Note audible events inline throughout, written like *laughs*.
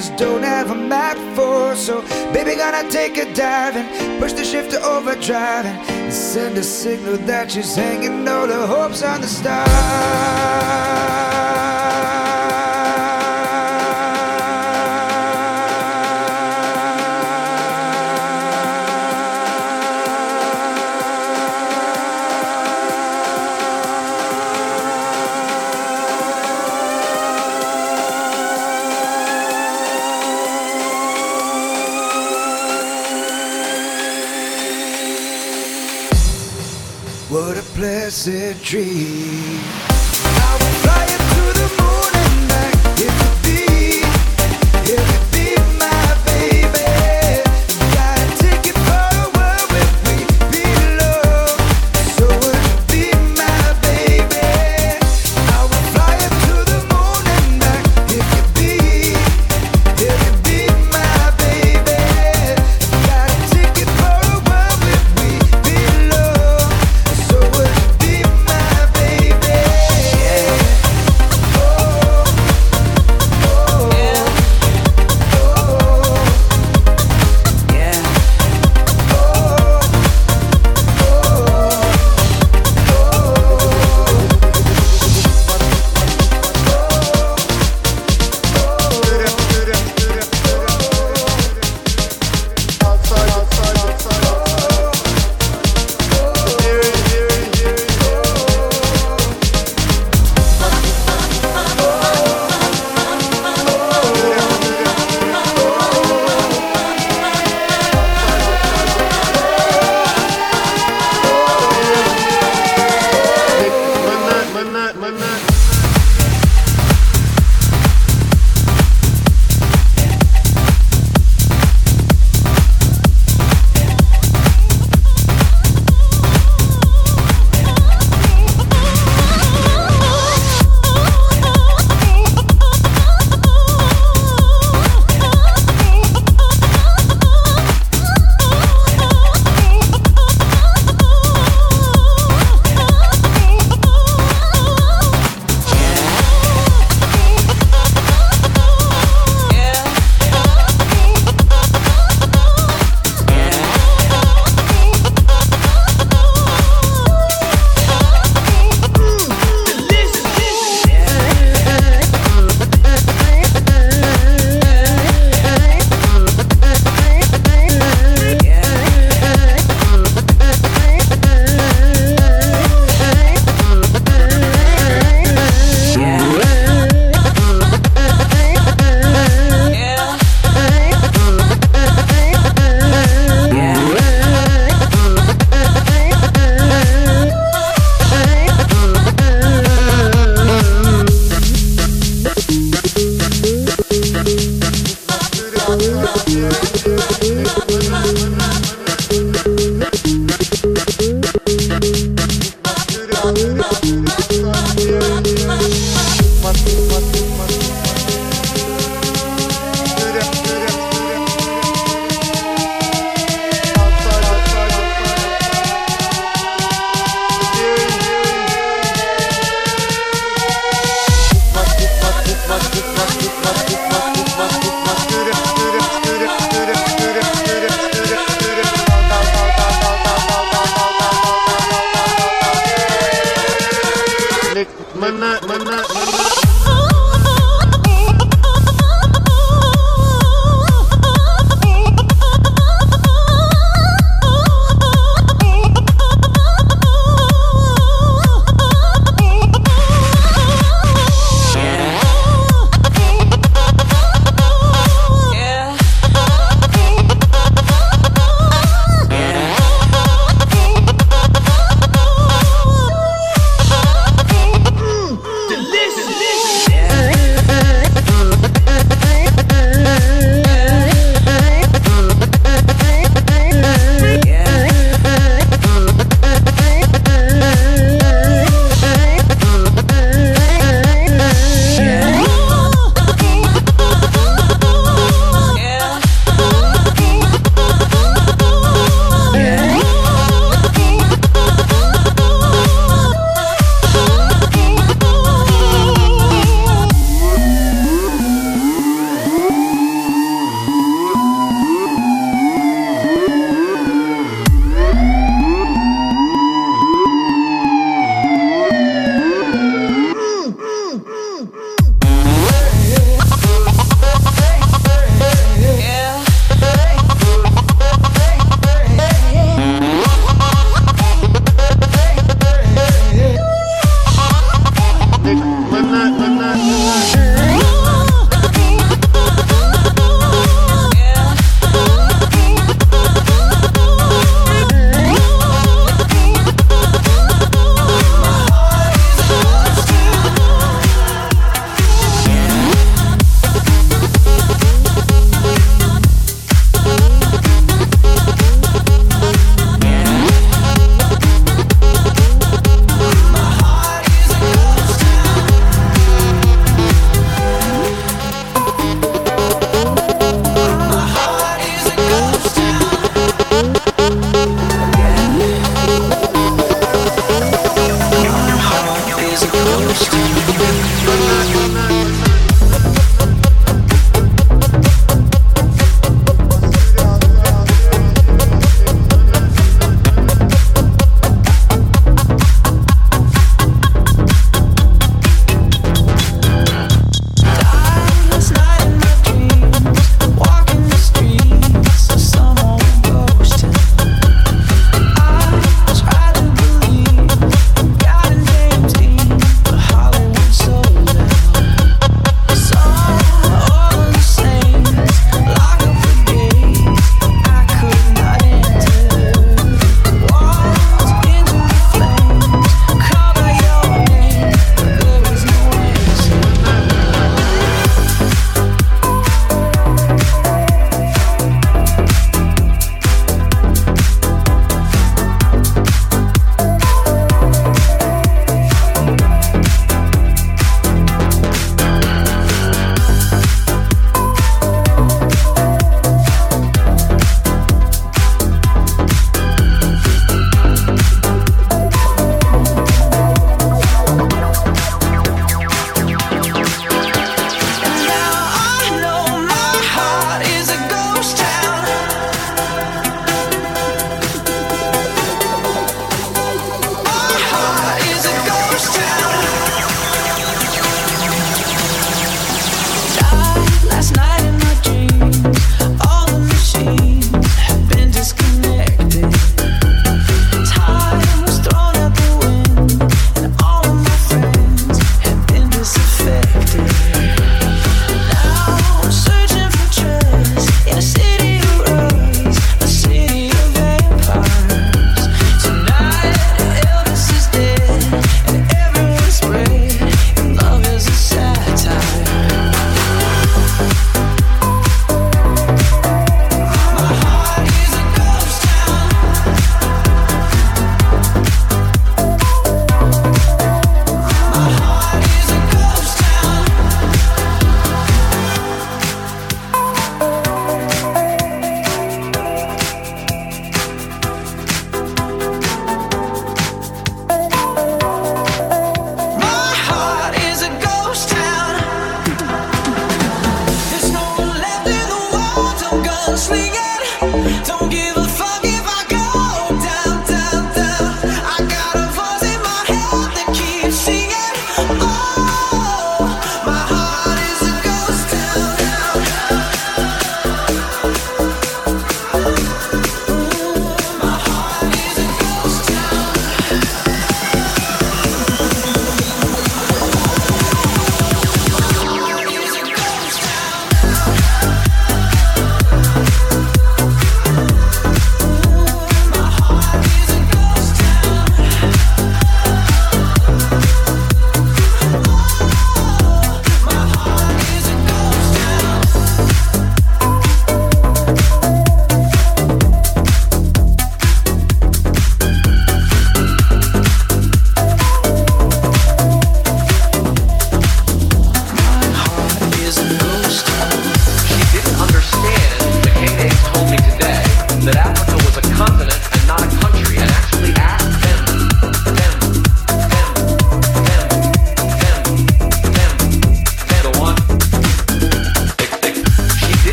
just don't have a map for, So, baby, gonna take a dive and push the shift to overdrive and send a signal that she's hanging all the hopes on the stars.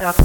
Leave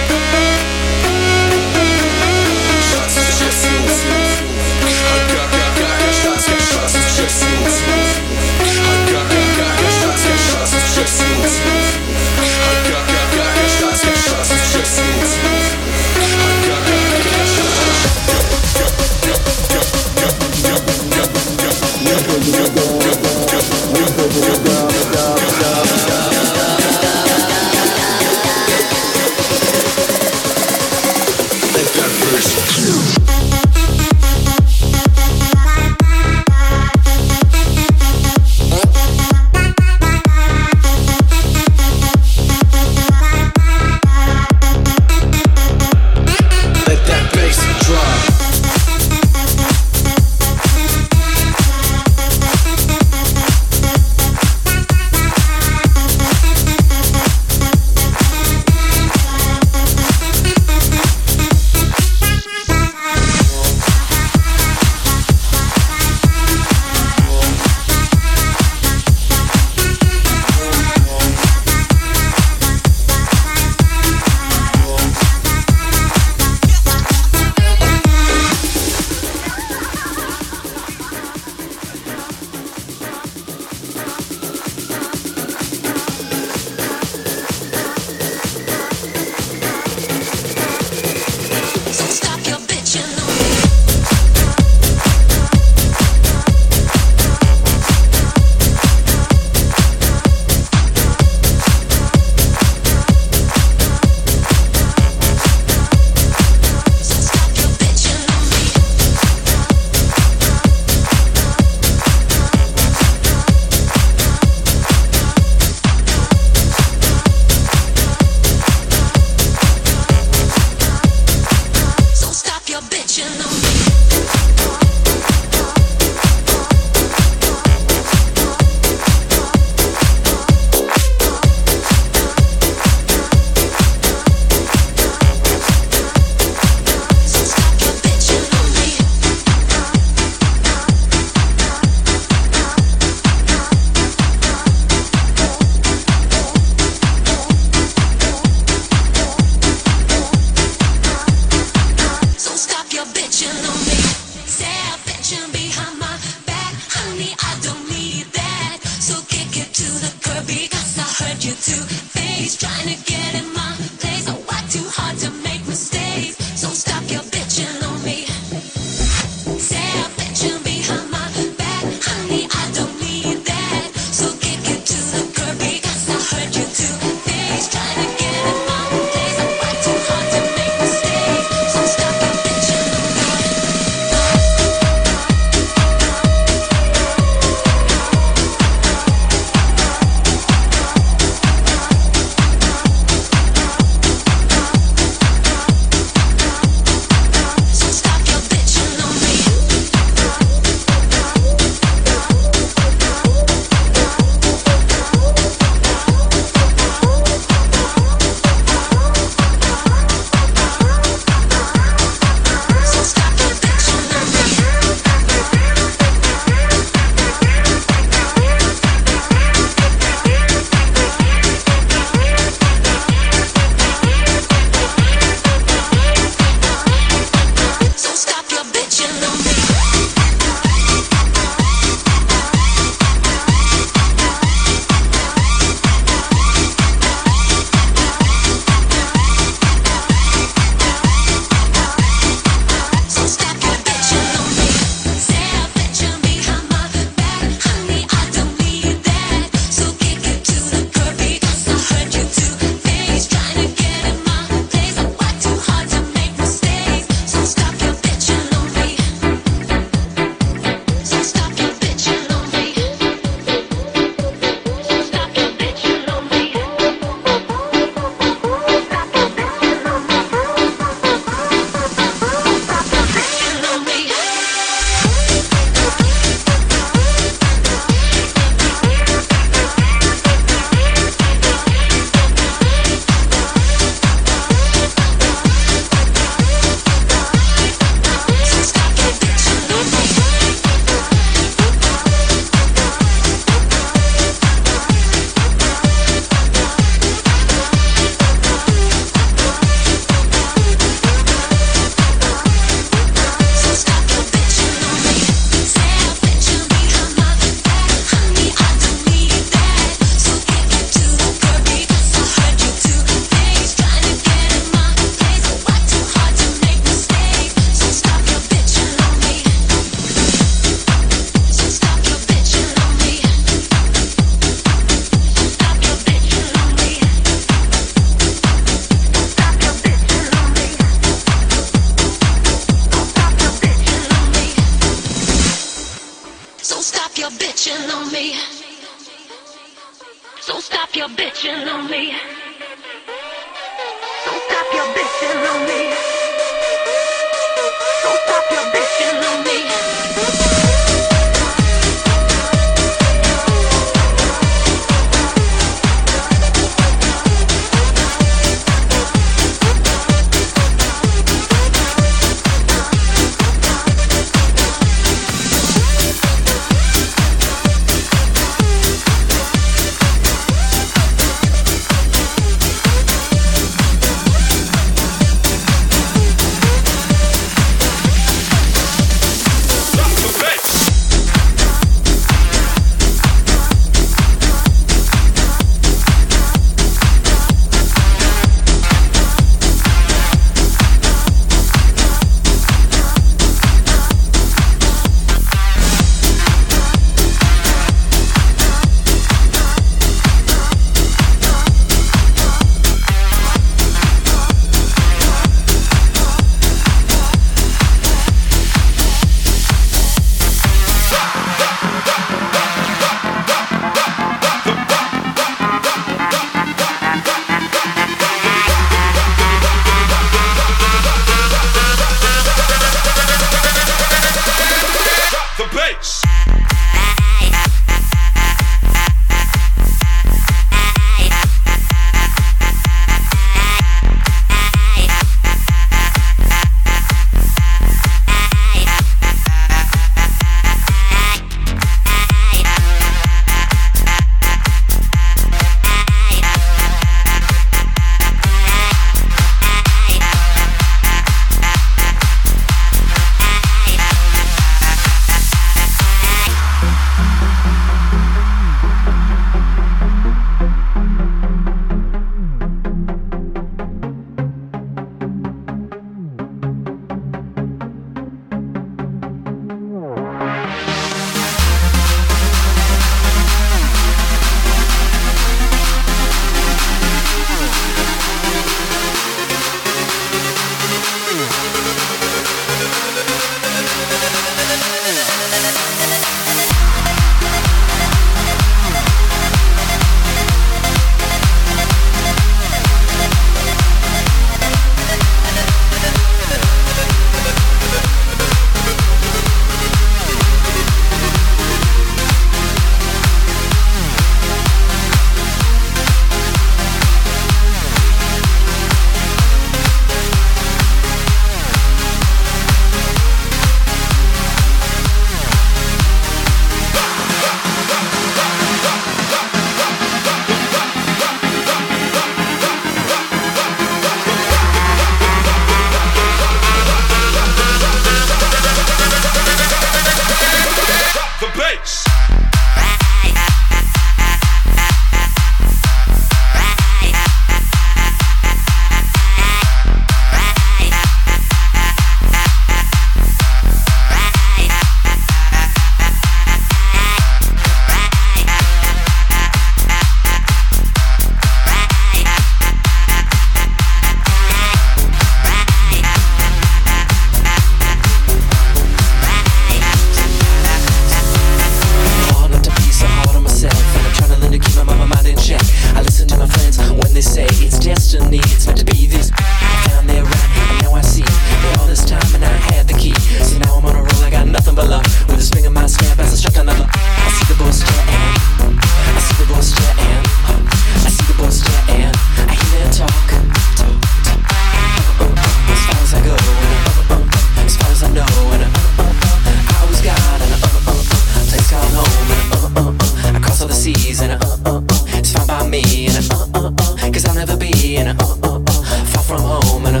uh, uh, uh, cause I'll never be and uh, uh, uh, far from home and uh,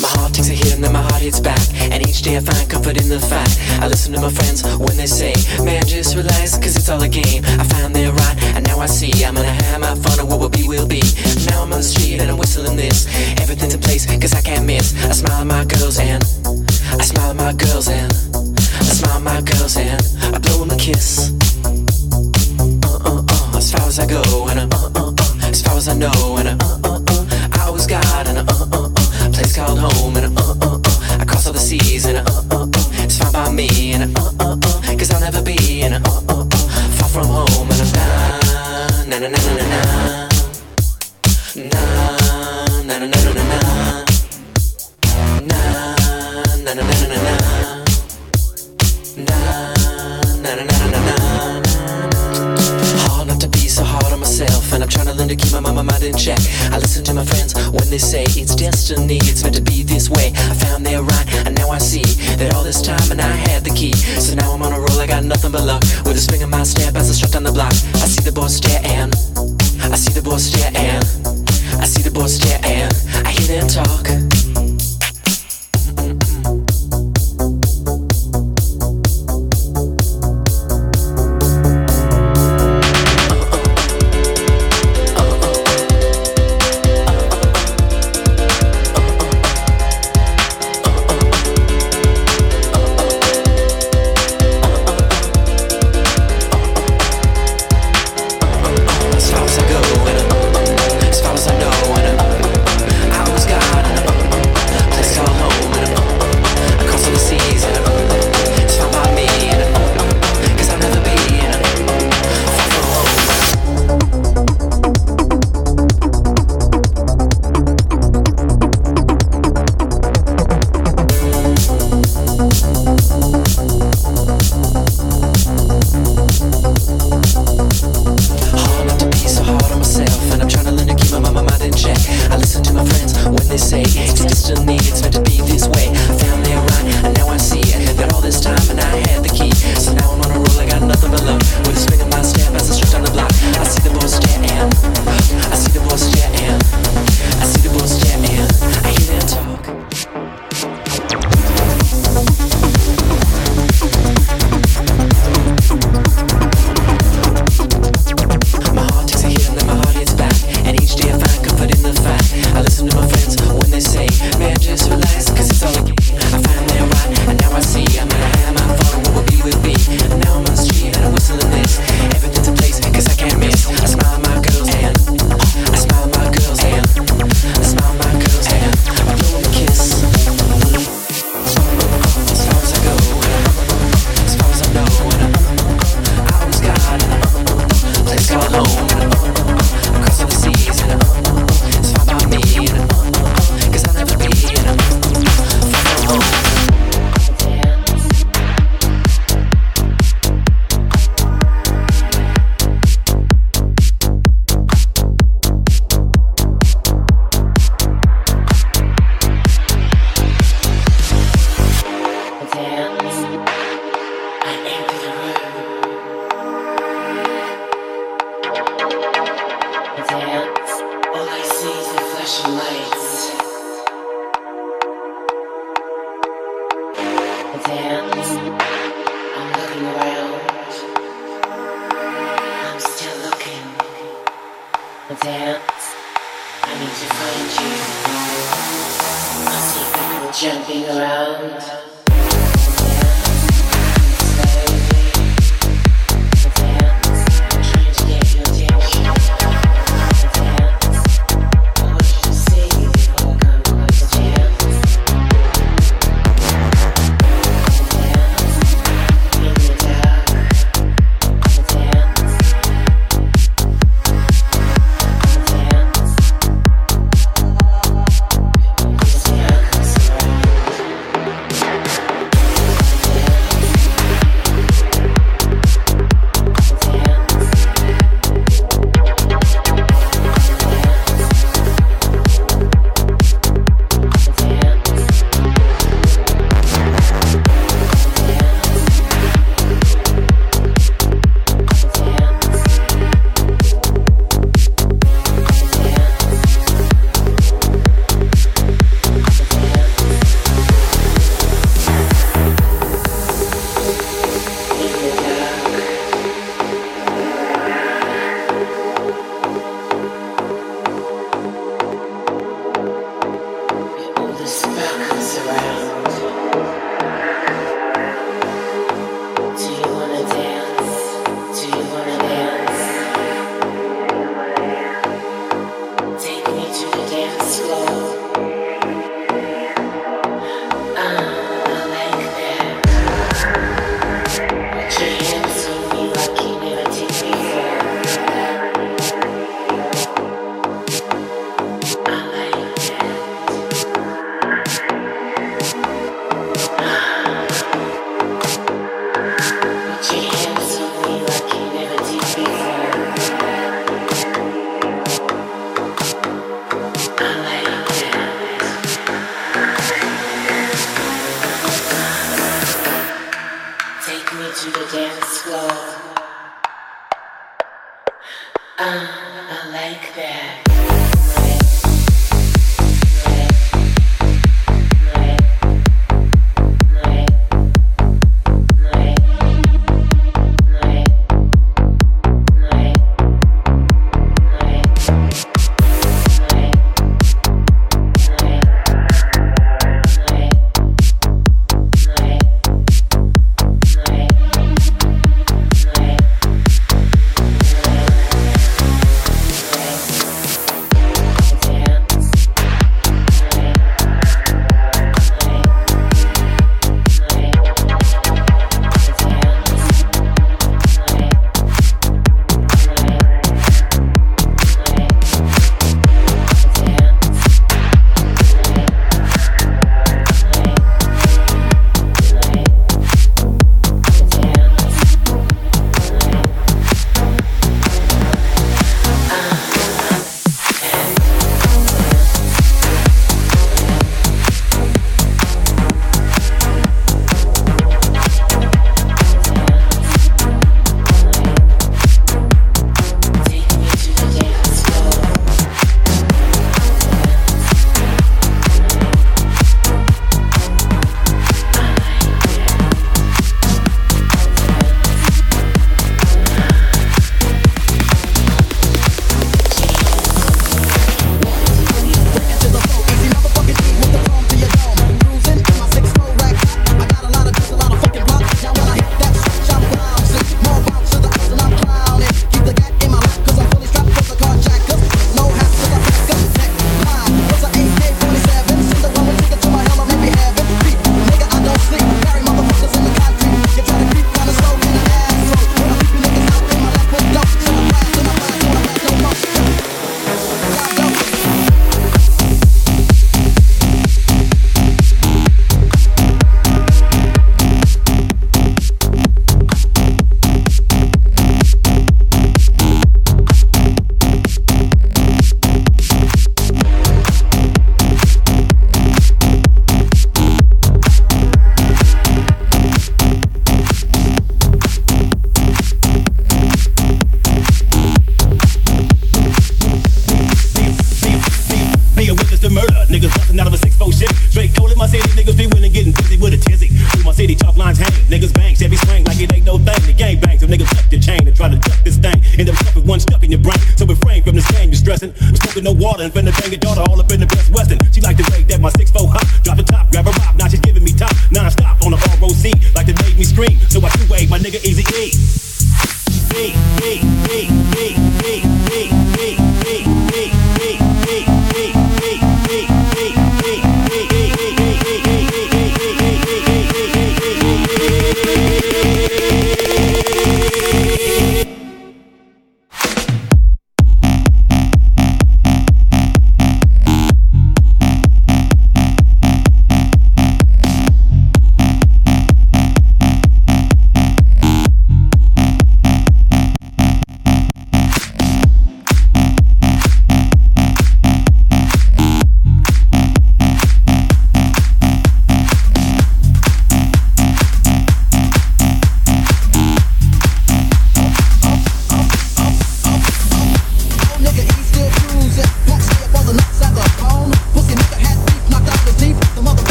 My heart takes a hit and then my heart hits back. And each day I find comfort in the fact I listen to my friends when they say Man, just relax, cause it's all a game. I found they're right, and now I see I'm gonna have my fun and what will be, will be. Now I'm on the street and I'm whistling this. Everything's in place, cause I can't miss. I smile at my girls and I smile at my girls and I smile at my girls and I blow them a kiss. Uh uh uh, as far as I go and I, uh uh uh, as far as I know and I, uh uh uh, I always got and uh uh uh, place called home and I, uh uh uh, I cross all the seas and uh uh uh, it's found by me and I, uh uh uh, cause I'll never be and uh uh uh, far from home and I'm na na na na na na. Hard not to be so hard on myself, and I'm trying to learn to keep my, my mind in check. I listen to my friends when they say it's destiny, it's meant to be this way. I found they're right, and now I see that all this time and I had the key. So now I'm on a roll, I got nothing but luck. With a swing in my step as I strut down the block, I see the boys staring, I see the boys staring, I see the boys stare I hear them talk.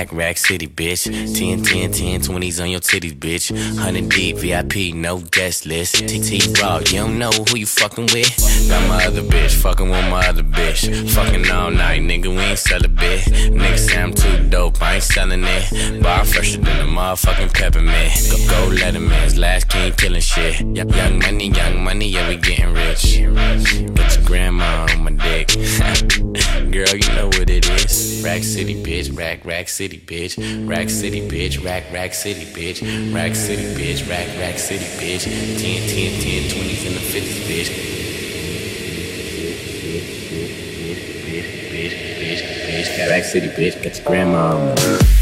Bitch. Rack, city, bitch. 10, 10, 10, 20s on your titties, bitch. 100 deep, VIP, no guest list. T-Raww, you don't know who you fucking with. Got my other bitch, fucking with my other bitch. Fucking all night, nigga, we ain't sell a bit. Nigga say I'm too dope, I ain't selling it. Bar fresher than the motherfucking peppermint. Go, go Letterman's last king killing shit. Young money, young money, yeah, we getting rich. Got your grandma on my dick. *laughs* Girl, you know what it is. Rack City, bitch. Rack, rack city, bitch. Rack City, bitch. Rack, rack city, bitch. Rack City, bitch. Rack, rack city, bitch. 10, 10, 10, 20s and the 50s, bitch. Rack City, bitch. Got your grandma.